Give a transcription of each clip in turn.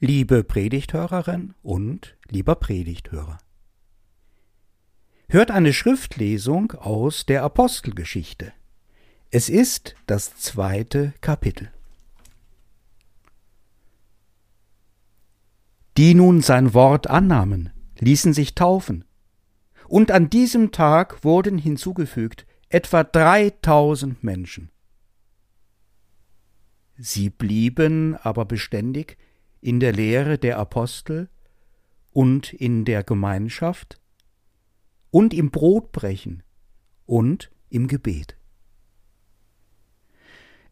liebe Predigthörerin und lieber Predigthörer. Hört eine Schriftlesung aus der Apostelgeschichte. Es ist das zweite Kapitel. Die nun sein Wort annahmen, ließen sich taufen, und an diesem Tag wurden hinzugefügt etwa dreitausend Menschen. Sie blieben aber beständig in der Lehre der Apostel und in der Gemeinschaft und im Brotbrechen und im Gebet.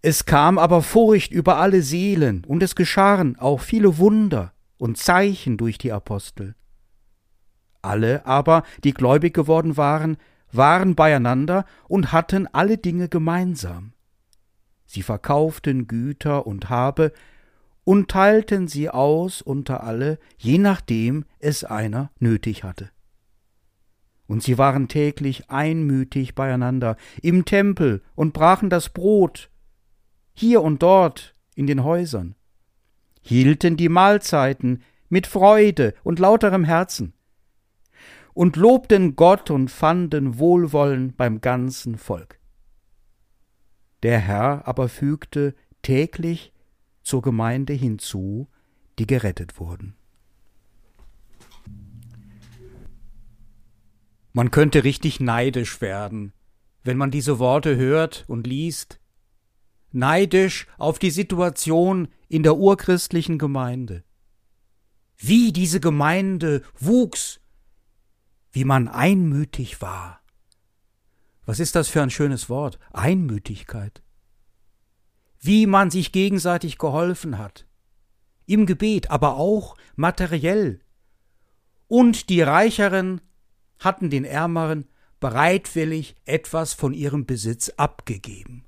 Es kam aber Furcht über alle Seelen, und es geschahen auch viele Wunder und Zeichen durch die Apostel. Alle aber, die gläubig geworden waren, waren beieinander und hatten alle Dinge gemeinsam. Sie verkauften Güter und Habe und teilten sie aus unter alle, je nachdem es einer nötig hatte. Und sie waren täglich einmütig beieinander im Tempel und brachen das Brot, hier und dort in den Häusern, hielten die Mahlzeiten mit Freude und lauterem Herzen und lobten Gott und fanden Wohlwollen beim ganzen Volk. Der Herr aber fügte täglich zur Gemeinde hinzu, die gerettet wurden. Man könnte richtig neidisch werden, wenn man diese Worte hört und liest, neidisch auf die Situation in der urchristlichen Gemeinde. Wie diese Gemeinde wuchs, wie man einmütig war. Was ist das für ein schönes Wort? Einmütigkeit wie man sich gegenseitig geholfen hat. Im Gebet, aber auch materiell. Und die Reicheren hatten den Ärmeren bereitwillig etwas von ihrem Besitz abgegeben.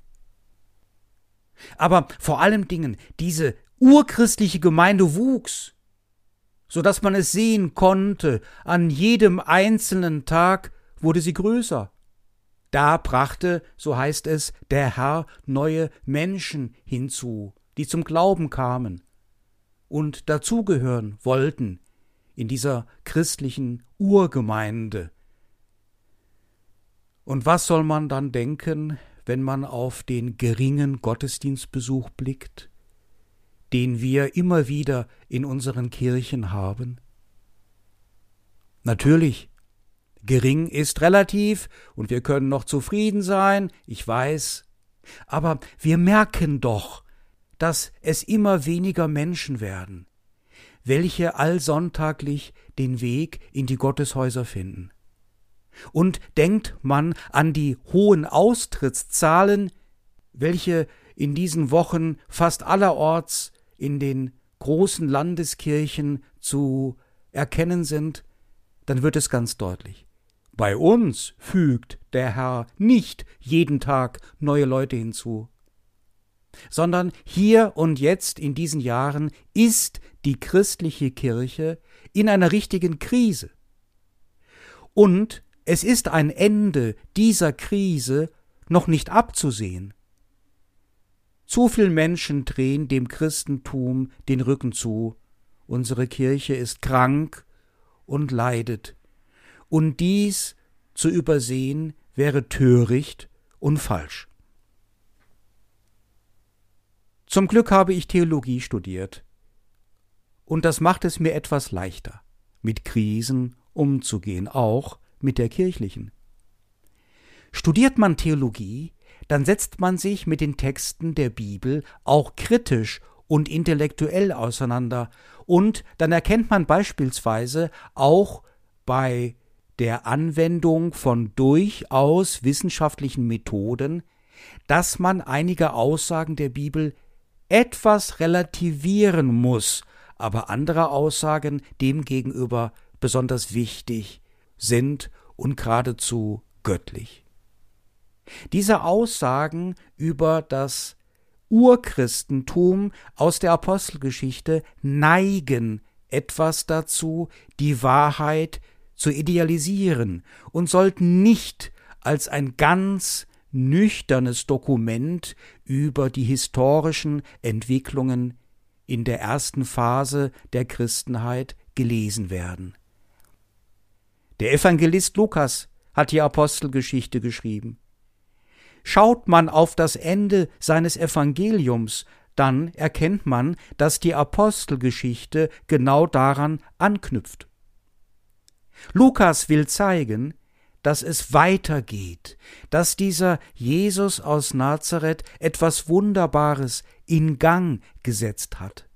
Aber vor allem Dingen, diese urchristliche Gemeinde wuchs, so dass man es sehen konnte, an jedem einzelnen Tag wurde sie größer, da brachte, so heißt es, der Herr neue Menschen hinzu, die zum Glauben kamen und dazugehören wollten in dieser christlichen Urgemeinde. Und was soll man dann denken, wenn man auf den geringen Gottesdienstbesuch blickt, den wir immer wieder in unseren Kirchen haben? Natürlich Gering ist relativ und wir können noch zufrieden sein, ich weiß, aber wir merken doch, dass es immer weniger Menschen werden, welche allsonntaglich den Weg in die Gotteshäuser finden. Und denkt man an die hohen Austrittszahlen, welche in diesen Wochen fast allerorts in den großen Landeskirchen zu erkennen sind, dann wird es ganz deutlich. Bei uns fügt der Herr nicht jeden Tag neue Leute hinzu, sondern hier und jetzt in diesen Jahren ist die christliche Kirche in einer richtigen Krise. Und es ist ein Ende dieser Krise noch nicht abzusehen. Zu viel Menschen drehen dem Christentum den Rücken zu, unsere Kirche ist krank und leidet und dies zu übersehen wäre töricht und falsch. Zum Glück habe ich Theologie studiert, und das macht es mir etwas leichter, mit Krisen umzugehen, auch mit der kirchlichen. Studiert man Theologie, dann setzt man sich mit den Texten der Bibel auch kritisch und intellektuell auseinander, und dann erkennt man beispielsweise auch bei der Anwendung von durchaus wissenschaftlichen Methoden, dass man einige Aussagen der Bibel etwas relativieren muss, aber andere Aussagen demgegenüber besonders wichtig sind und geradezu göttlich. Diese Aussagen über das Urchristentum aus der Apostelgeschichte neigen etwas dazu, die Wahrheit zu idealisieren und sollten nicht als ein ganz nüchternes Dokument über die historischen Entwicklungen in der ersten Phase der Christenheit gelesen werden. Der Evangelist Lukas hat die Apostelgeschichte geschrieben. Schaut man auf das Ende seines Evangeliums, dann erkennt man, dass die Apostelgeschichte genau daran anknüpft. Lukas will zeigen, dass es weitergeht, dass dieser Jesus aus Nazareth etwas Wunderbares in Gang gesetzt hat.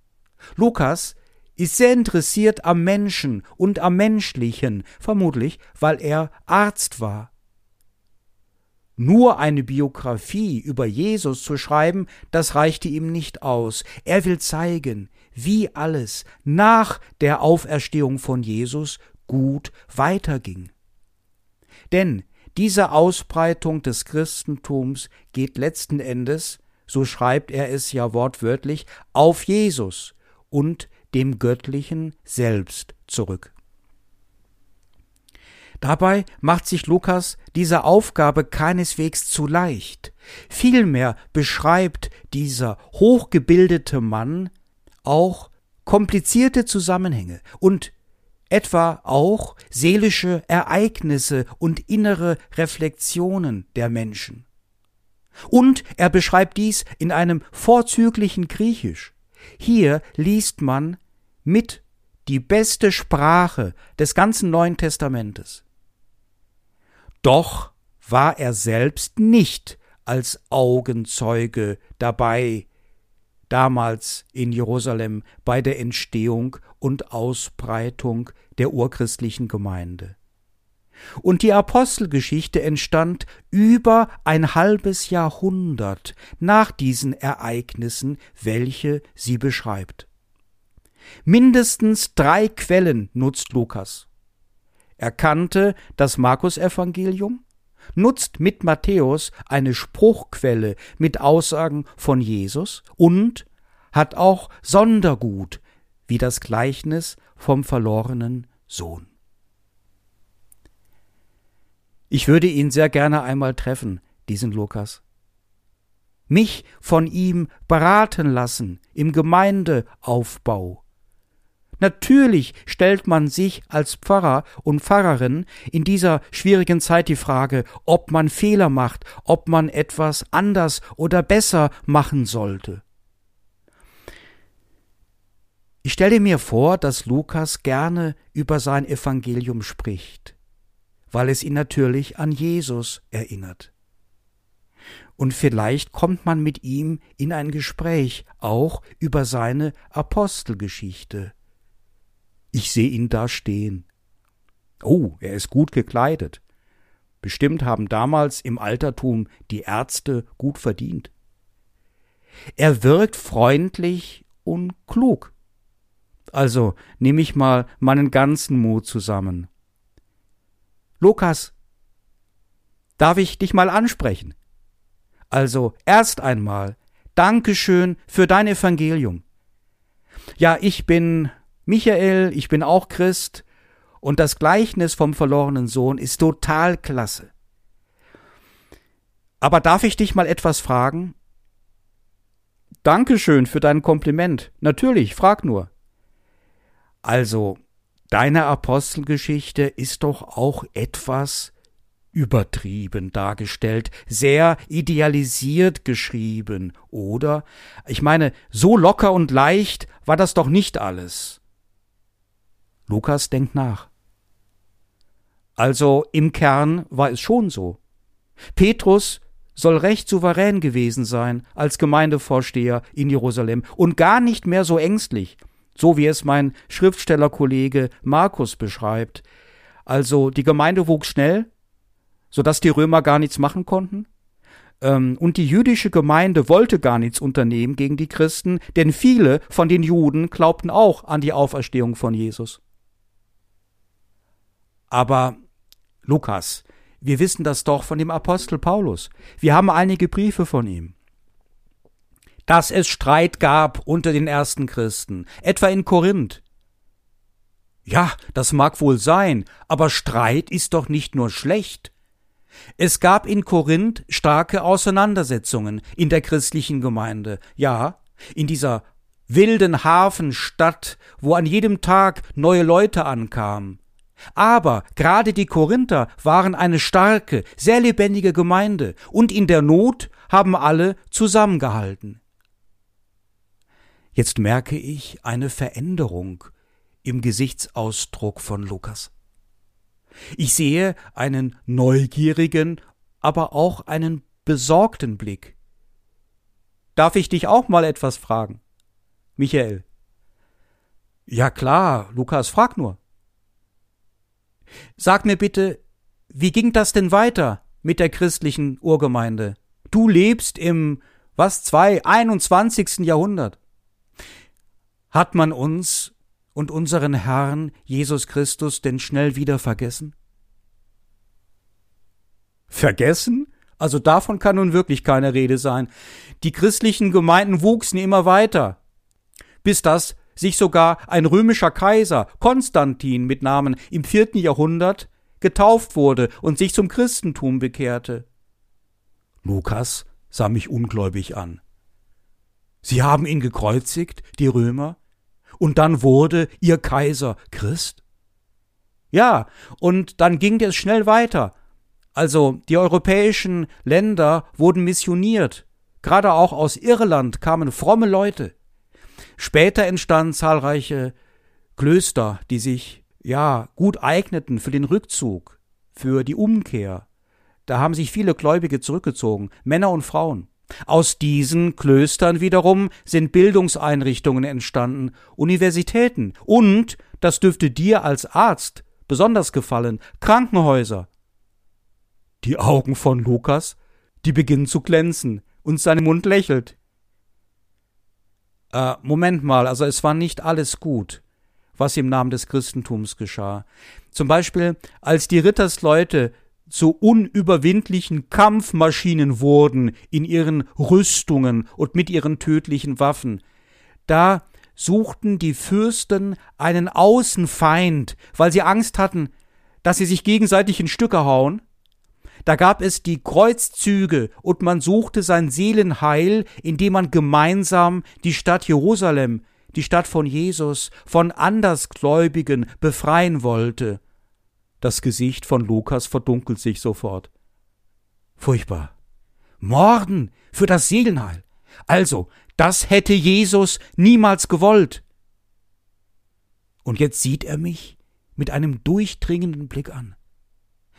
Lukas ist sehr interessiert am Menschen und am Menschlichen, vermutlich weil er Arzt war. Nur eine Biografie über Jesus zu schreiben, das reichte ihm nicht aus. Er will zeigen, wie alles nach der Auferstehung von Jesus gut weiterging. Denn diese Ausbreitung des Christentums geht letzten Endes, so schreibt er es ja wortwörtlich, auf Jesus und dem Göttlichen selbst zurück. Dabei macht sich Lukas diese Aufgabe keineswegs zu leicht. Vielmehr beschreibt dieser hochgebildete Mann auch komplizierte Zusammenhänge und etwa auch seelische Ereignisse und innere Reflexionen der Menschen. Und er beschreibt dies in einem vorzüglichen Griechisch. Hier liest man mit die beste Sprache des ganzen Neuen Testamentes. Doch war er selbst nicht als Augenzeuge dabei, damals in Jerusalem bei der Entstehung und Ausbreitung der urchristlichen Gemeinde. Und die Apostelgeschichte entstand über ein halbes Jahrhundert nach diesen Ereignissen, welche sie beschreibt. Mindestens drei Quellen nutzt Lukas. Er kannte das Markus-Evangelium, nutzt mit Matthäus eine Spruchquelle mit Aussagen von Jesus und hat auch Sondergut wie das Gleichnis vom verlorenen Sohn. Ich würde ihn sehr gerne einmal treffen, diesen Lukas. Mich von ihm beraten lassen im Gemeindeaufbau, Natürlich stellt man sich als Pfarrer und Pfarrerin in dieser schwierigen Zeit die Frage, ob man Fehler macht, ob man etwas anders oder besser machen sollte. Ich stelle mir vor, dass Lukas gerne über sein Evangelium spricht, weil es ihn natürlich an Jesus erinnert. Und vielleicht kommt man mit ihm in ein Gespräch auch über seine Apostelgeschichte. Ich sehe ihn da stehen. Oh, er ist gut gekleidet. Bestimmt haben damals im Altertum die Ärzte gut verdient. Er wirkt freundlich und klug. Also nehme ich mal meinen ganzen Mut zusammen. Lukas, darf ich dich mal ansprechen? Also erst einmal Dankeschön für dein Evangelium. Ja, ich bin Michael, ich bin auch Christ und das Gleichnis vom verlorenen Sohn ist total klasse. Aber darf ich dich mal etwas fragen? Dankeschön für dein Kompliment. Natürlich, frag nur. Also, deine Apostelgeschichte ist doch auch etwas übertrieben dargestellt, sehr idealisiert geschrieben, oder? Ich meine, so locker und leicht war das doch nicht alles. Lukas denkt nach. Also im Kern war es schon so. Petrus soll recht souverän gewesen sein als Gemeindevorsteher in Jerusalem und gar nicht mehr so ängstlich, so wie es mein Schriftstellerkollege Markus beschreibt. Also die Gemeinde wuchs schnell, so dass die Römer gar nichts machen konnten. Ähm, und die jüdische Gemeinde wollte gar nichts unternehmen gegen die Christen, denn viele von den Juden glaubten auch an die Auferstehung von Jesus. Aber Lukas, wir wissen das doch von dem Apostel Paulus. Wir haben einige Briefe von ihm. Dass es Streit gab unter den ersten Christen, etwa in Korinth. Ja, das mag wohl sein, aber Streit ist doch nicht nur schlecht. Es gab in Korinth starke Auseinandersetzungen in der christlichen Gemeinde. Ja, in dieser wilden Hafenstadt, wo an jedem Tag neue Leute ankamen. Aber gerade die Korinther waren eine starke, sehr lebendige Gemeinde, und in der Not haben alle zusammengehalten. Jetzt merke ich eine Veränderung im Gesichtsausdruck von Lukas. Ich sehe einen neugierigen, aber auch einen besorgten Blick. Darf ich dich auch mal etwas fragen? Michael. Ja klar, Lukas, frag nur. Sag mir bitte, wie ging das denn weiter mit der christlichen Urgemeinde? Du lebst im, was, zwei, 21. Jahrhundert. Hat man uns und unseren Herrn Jesus Christus denn schnell wieder vergessen? Vergessen? Also davon kann nun wirklich keine Rede sein. Die christlichen Gemeinden wuchsen immer weiter, bis das sich sogar ein römischer Kaiser, Konstantin mit Namen, im vierten Jahrhundert getauft wurde und sich zum Christentum bekehrte. Lukas sah mich ungläubig an. Sie haben ihn gekreuzigt, die Römer? Und dann wurde ihr Kaiser Christ? Ja, und dann ging es schnell weiter. Also die europäischen Länder wurden missioniert. Gerade auch aus Irland kamen fromme Leute. Später entstanden zahlreiche Klöster, die sich ja gut eigneten für den Rückzug, für die Umkehr. Da haben sich viele Gläubige zurückgezogen, Männer und Frauen. Aus diesen Klöstern wiederum sind Bildungseinrichtungen entstanden, Universitäten und, das dürfte dir als Arzt besonders gefallen, Krankenhäuser. Die Augen von Lukas, die beginnen zu glänzen, und sein Mund lächelt. Äh, Moment mal, also es war nicht alles gut, was im Namen des Christentums geschah. Zum Beispiel, als die Rittersleute zu unüberwindlichen Kampfmaschinen wurden in ihren Rüstungen und mit ihren tödlichen Waffen. Da suchten die Fürsten einen Außenfeind, weil sie Angst hatten, dass sie sich gegenseitig in Stücke hauen. Da gab es die Kreuzzüge und man suchte sein Seelenheil, indem man gemeinsam die Stadt Jerusalem, die Stadt von Jesus, von Andersgläubigen befreien wollte. Das Gesicht von Lukas verdunkelt sich sofort. Furchtbar. Morden für das Seelenheil. Also, das hätte Jesus niemals gewollt. Und jetzt sieht er mich mit einem durchdringenden Blick an.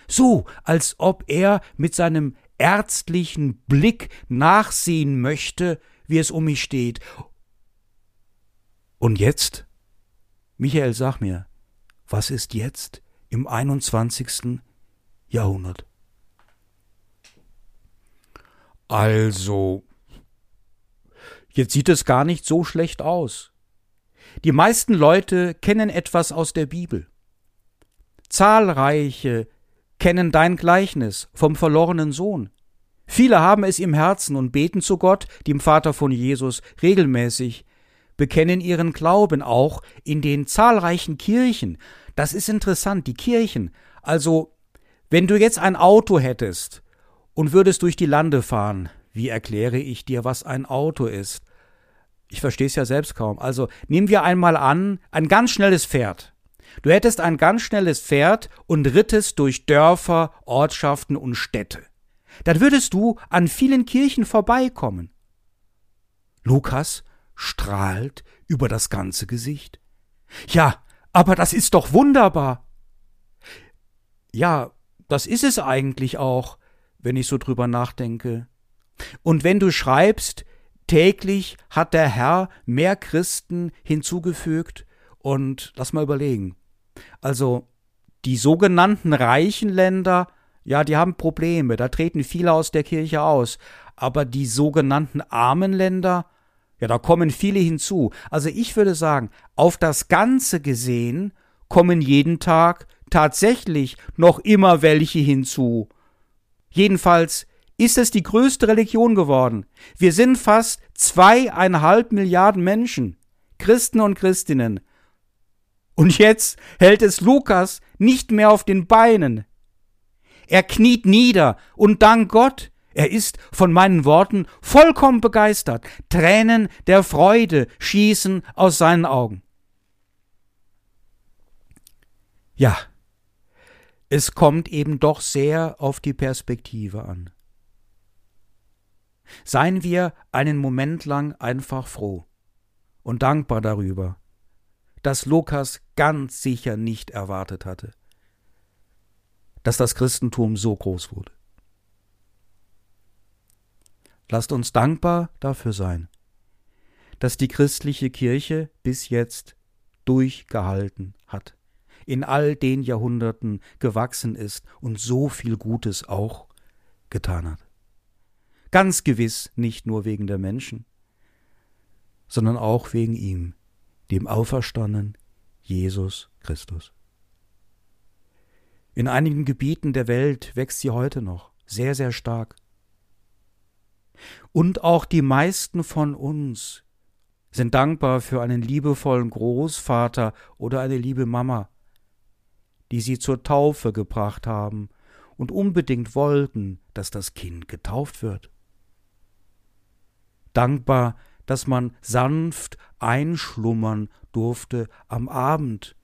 So, als ob er mit seinem ärztlichen Blick nachsehen möchte, wie es um mich steht. Und jetzt? Michael, sag mir, was ist jetzt? im 21. Jahrhundert. Also, jetzt sieht es gar nicht so schlecht aus. Die meisten Leute kennen etwas aus der Bibel. Zahlreiche kennen dein Gleichnis vom verlorenen Sohn. Viele haben es im Herzen und beten zu Gott, dem Vater von Jesus, regelmäßig, bekennen ihren Glauben auch in den zahlreichen Kirchen, das ist interessant, die Kirchen. Also, wenn du jetzt ein Auto hättest und würdest durch die Lande fahren, wie erkläre ich dir, was ein Auto ist? Ich verstehe es ja selbst kaum. Also, nehmen wir einmal an, ein ganz schnelles Pferd. Du hättest ein ganz schnelles Pferd und rittest durch Dörfer, Ortschaften und Städte. Dann würdest du an vielen Kirchen vorbeikommen. Lukas strahlt über das ganze Gesicht. Ja, aber das ist doch wunderbar. Ja, das ist es eigentlich auch, wenn ich so drüber nachdenke. Und wenn du schreibst, täglich hat der Herr mehr Christen hinzugefügt, und lass mal überlegen. Also, die sogenannten reichen Länder, ja, die haben Probleme, da treten viele aus der Kirche aus, aber die sogenannten armen Länder, ja, da kommen viele hinzu. Also ich würde sagen, auf das Ganze gesehen kommen jeden Tag tatsächlich noch immer welche hinzu. Jedenfalls ist es die größte Religion geworden. Wir sind fast zweieinhalb Milliarden Menschen, Christen und Christinnen. Und jetzt hält es Lukas nicht mehr auf den Beinen. Er kniet nieder und dank Gott, Er ist von meinen Worten vollkommen begeistert. Tränen der Freude schießen aus seinen Augen. Ja, es kommt eben doch sehr auf die Perspektive an. Seien wir einen Moment lang einfach froh und dankbar darüber, dass Lukas ganz sicher nicht erwartet hatte, dass das Christentum so groß wurde. Lasst uns dankbar dafür sein, dass die christliche Kirche bis jetzt durchgehalten hat, in all den Jahrhunderten gewachsen ist und so viel Gutes auch getan hat. Ganz gewiss nicht nur wegen der Menschen, sondern auch wegen ihm, dem Auferstandenen Jesus Christus. In einigen Gebieten der Welt wächst sie heute noch sehr, sehr stark. Und auch die meisten von uns sind dankbar für einen liebevollen Großvater oder eine liebe Mama, die sie zur Taufe gebracht haben und unbedingt wollten, dass das Kind getauft wird. Dankbar, dass man sanft einschlummern durfte am Abend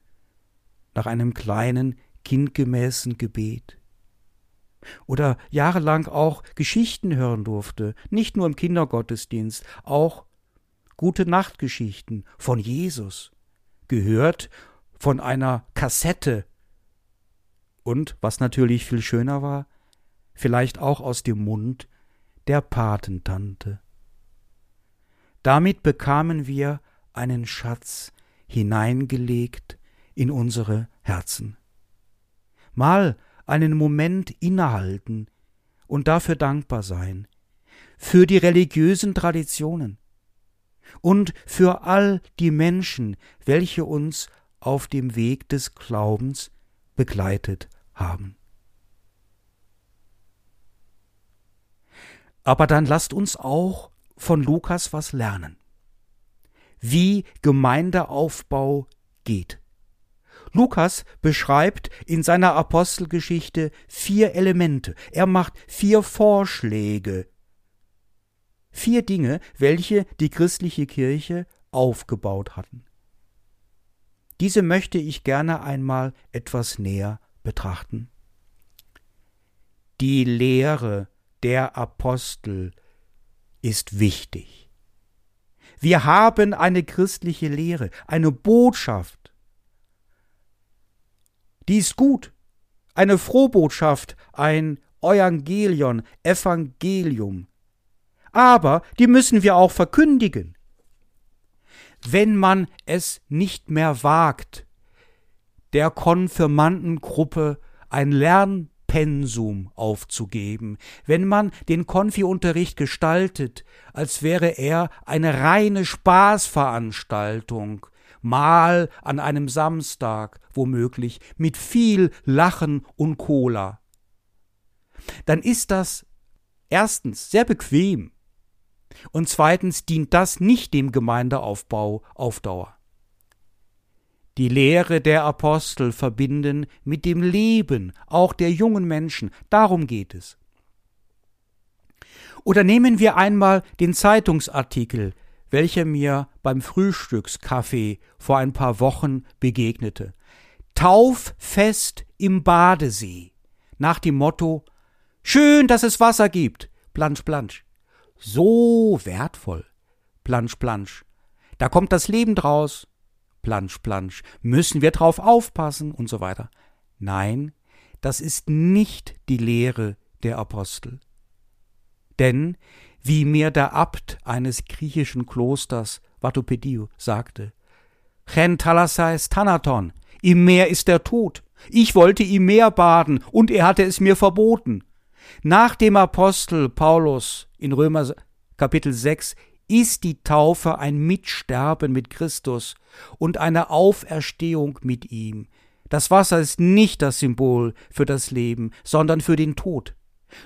nach einem kleinen kindgemäßen Gebet oder jahrelang auch Geschichten hören durfte, nicht nur im Kindergottesdienst, auch gute Nachtgeschichten von Jesus, gehört von einer Kassette und, was natürlich viel schöner war, vielleicht auch aus dem Mund der Patentante. Damit bekamen wir einen Schatz hineingelegt in unsere Herzen. Mal einen Moment innehalten und dafür dankbar sein, für die religiösen Traditionen und für all die Menschen, welche uns auf dem Weg des Glaubens begleitet haben. Aber dann lasst uns auch von Lukas was lernen. Wie Gemeindeaufbau geht. Lukas beschreibt in seiner Apostelgeschichte vier Elemente. Er macht vier Vorschläge. Vier Dinge, welche die christliche Kirche aufgebaut hatten. Diese möchte ich gerne einmal etwas näher betrachten. Die Lehre der Apostel ist wichtig. Wir haben eine christliche Lehre, eine Botschaft, die ist gut. Eine Frohbotschaft, ein Evangelion, Evangelium. Aber die müssen wir auch verkündigen. Wenn man es nicht mehr wagt, der Konfirmandengruppe ein Lernpensum aufzugeben, wenn man den Konfi-Unterricht gestaltet, als wäre er eine reine Spaßveranstaltung, mal an einem Samstag, womöglich, mit viel Lachen und Cola. Dann ist das erstens sehr bequem und zweitens dient das nicht dem Gemeindeaufbau auf Dauer. Die Lehre der Apostel verbinden mit dem Leben auch der jungen Menschen, darum geht es. Oder nehmen wir einmal den Zeitungsartikel, welcher mir beim Frühstückskaffee vor ein paar Wochen begegnete. Tauffest im Badesee. Nach dem Motto Schön, dass es Wasser gibt. Plansch, plansch. So wertvoll. Plansch, plansch. Da kommt das Leben draus. Plansch, plansch. Müssen wir drauf aufpassen und so weiter. Nein, das ist nicht die Lehre der Apostel. Denn wie mir der Abt eines griechischen Klosters Vatopediu sagte. Chen thalassais thanaton, im Meer ist der Tod. Ich wollte im Meer baden, und er hatte es mir verboten. Nach dem Apostel Paulus in Römer Kapitel 6 ist die Taufe ein Mitsterben mit Christus und eine Auferstehung mit ihm. Das Wasser ist nicht das Symbol für das Leben, sondern für den Tod.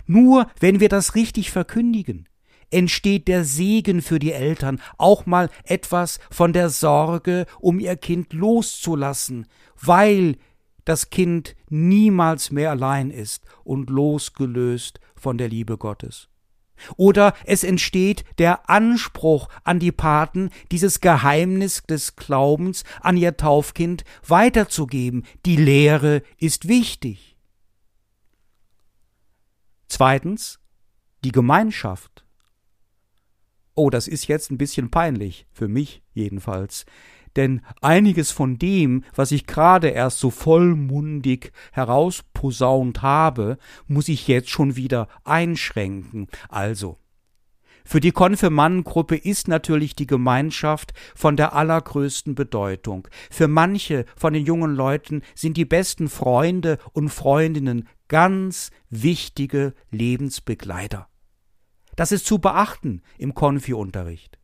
Nur wenn wir das richtig verkündigen, entsteht der Segen für die Eltern, auch mal etwas von der Sorge, um ihr Kind loszulassen, weil das Kind niemals mehr allein ist und losgelöst von der Liebe Gottes. Oder es entsteht der Anspruch an die Paten, dieses Geheimnis des Glaubens an ihr Taufkind weiterzugeben. Die Lehre ist wichtig. Zweitens, die Gemeinschaft. Oh, das ist jetzt ein bisschen peinlich, für mich jedenfalls denn einiges von dem, was ich gerade erst so vollmundig herausposaunt habe, muss ich jetzt schon wieder einschränken. Also, für die Konfirmandengruppe ist natürlich die Gemeinschaft von der allergrößten Bedeutung. Für manche von den jungen Leuten sind die besten Freunde und Freundinnen ganz wichtige Lebensbegleiter. Das ist zu beachten im Konfi-Unterricht.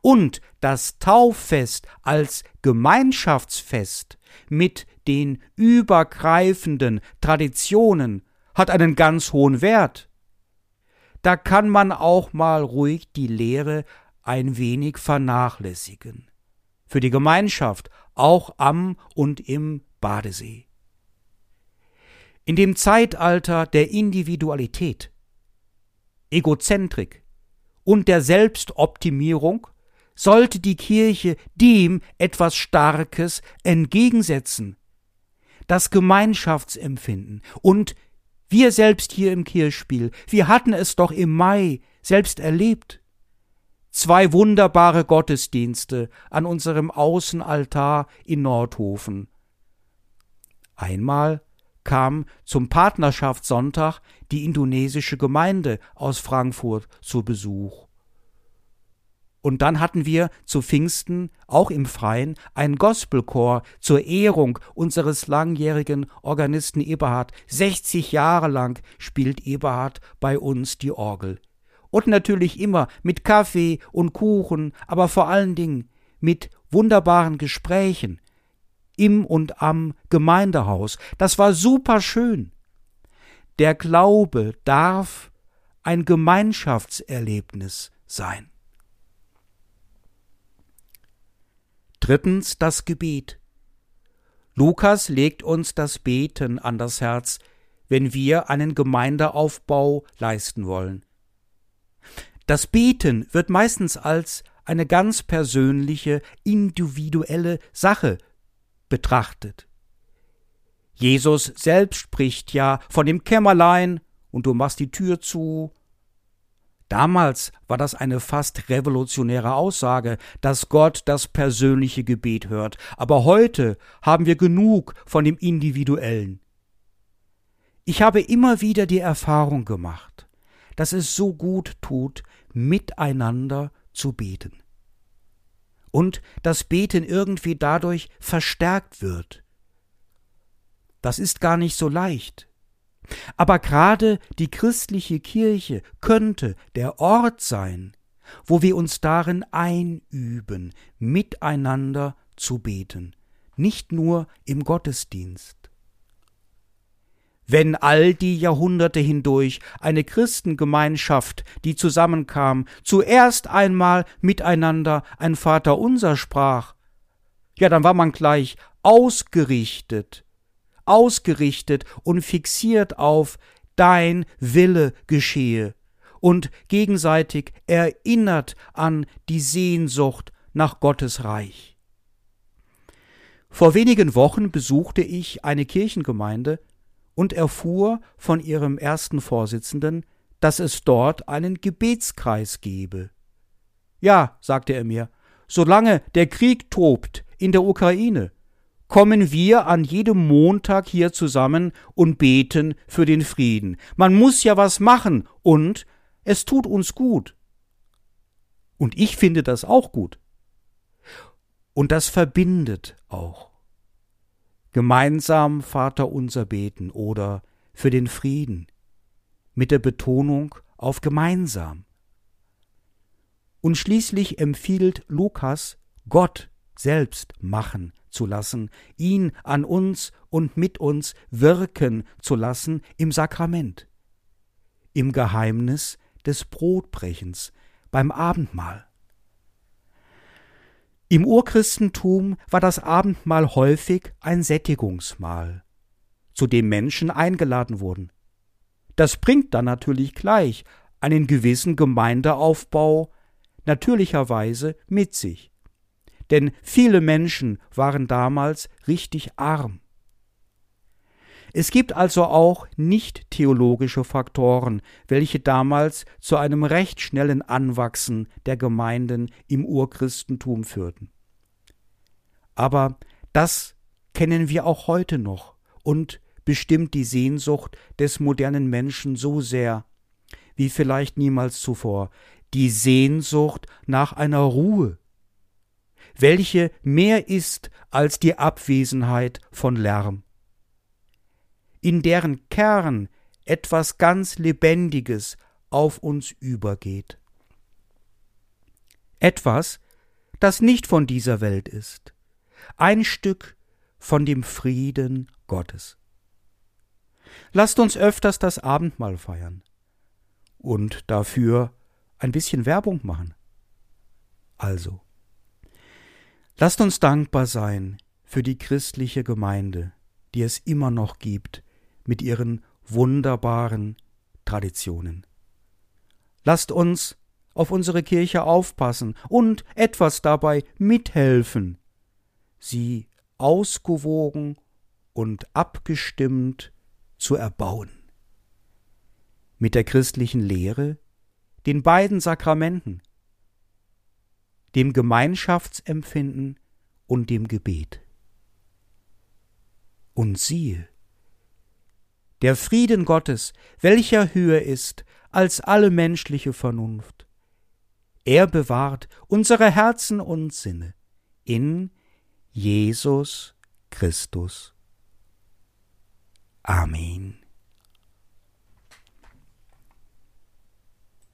Und das Tauffest als Gemeinschaftsfest mit den übergreifenden Traditionen hat einen ganz hohen Wert. Da kann man auch mal ruhig die Lehre ein wenig vernachlässigen. Für die Gemeinschaft auch am und im Badesee. In dem Zeitalter der Individualität, Egozentrik und der Selbstoptimierung sollte die Kirche dem etwas Starkes entgegensetzen. Das Gemeinschaftsempfinden. Und wir selbst hier im Kirchspiel, wir hatten es doch im Mai selbst erlebt. Zwei wunderbare Gottesdienste an unserem Außenaltar in Nordhofen. Einmal kam zum Partnerschaftssonntag die indonesische Gemeinde aus Frankfurt zu Besuch. Und dann hatten wir zu Pfingsten, auch im Freien, einen Gospelchor zur Ehrung unseres langjährigen Organisten Eberhard. 60 Jahre lang spielt Eberhard bei uns die Orgel. Und natürlich immer mit Kaffee und Kuchen, aber vor allen Dingen mit wunderbaren Gesprächen im und am Gemeindehaus. Das war super schön. Der Glaube darf ein Gemeinschaftserlebnis sein. Drittens das Gebet. Lukas legt uns das Beten an das Herz, wenn wir einen Gemeindeaufbau leisten wollen. Das Beten wird meistens als eine ganz persönliche, individuelle Sache betrachtet. Jesus selbst spricht ja von dem Kämmerlein und du machst die Tür zu Damals war das eine fast revolutionäre Aussage, dass Gott das persönliche Gebet hört, aber heute haben wir genug von dem Individuellen. Ich habe immer wieder die Erfahrung gemacht, dass es so gut tut, miteinander zu beten. Und das Beten irgendwie dadurch verstärkt wird. Das ist gar nicht so leicht. Aber gerade die christliche Kirche könnte der Ort sein, wo wir uns darin einüben, miteinander zu beten, nicht nur im Gottesdienst. Wenn all die Jahrhunderte hindurch eine Christengemeinschaft, die zusammenkam, zuerst einmal miteinander ein Vaterunser sprach, ja, dann war man gleich ausgerichtet ausgerichtet und fixiert auf dein Wille geschehe und gegenseitig erinnert an die Sehnsucht nach Gottes Reich. Vor wenigen Wochen besuchte ich eine Kirchengemeinde und erfuhr von ihrem ersten Vorsitzenden, dass es dort einen Gebetskreis gebe. Ja, sagte er mir, solange der Krieg tobt in der Ukraine, kommen wir an jedem Montag hier zusammen und beten für den Frieden. Man muss ja was machen und es tut uns gut. Und ich finde das auch gut. Und das verbindet auch. Gemeinsam Vater unser beten oder für den Frieden mit der Betonung auf gemeinsam. Und schließlich empfiehlt Lukas Gott selbst machen zu lassen, ihn an uns und mit uns wirken zu lassen im Sakrament, im Geheimnis des Brotbrechens, beim Abendmahl. Im Urchristentum war das Abendmahl häufig ein Sättigungsmahl, zu dem Menschen eingeladen wurden. Das bringt dann natürlich gleich einen gewissen Gemeindeaufbau natürlicherweise mit sich. Denn viele Menschen waren damals richtig arm. Es gibt also auch nicht theologische Faktoren, welche damals zu einem recht schnellen Anwachsen der Gemeinden im Urchristentum führten. Aber das kennen wir auch heute noch und bestimmt die Sehnsucht des modernen Menschen so sehr, wie vielleicht niemals zuvor, die Sehnsucht nach einer Ruhe, welche mehr ist als die Abwesenheit von Lärm in deren Kern etwas ganz Lebendiges auf uns übergeht. Etwas, das nicht von dieser Welt ist, ein Stück von dem Frieden Gottes. Lasst uns öfters das Abendmahl feiern und dafür ein bisschen Werbung machen. Also, lasst uns dankbar sein für die christliche Gemeinde, die es immer noch gibt, mit ihren wunderbaren Traditionen. Lasst uns auf unsere Kirche aufpassen und etwas dabei mithelfen, sie ausgewogen und abgestimmt zu erbauen. Mit der christlichen Lehre, den beiden Sakramenten, dem Gemeinschaftsempfinden und dem Gebet. Und siehe, der Frieden Gottes, welcher höher ist als alle menschliche Vernunft. Er bewahrt unsere Herzen und Sinne in Jesus Christus. Amen.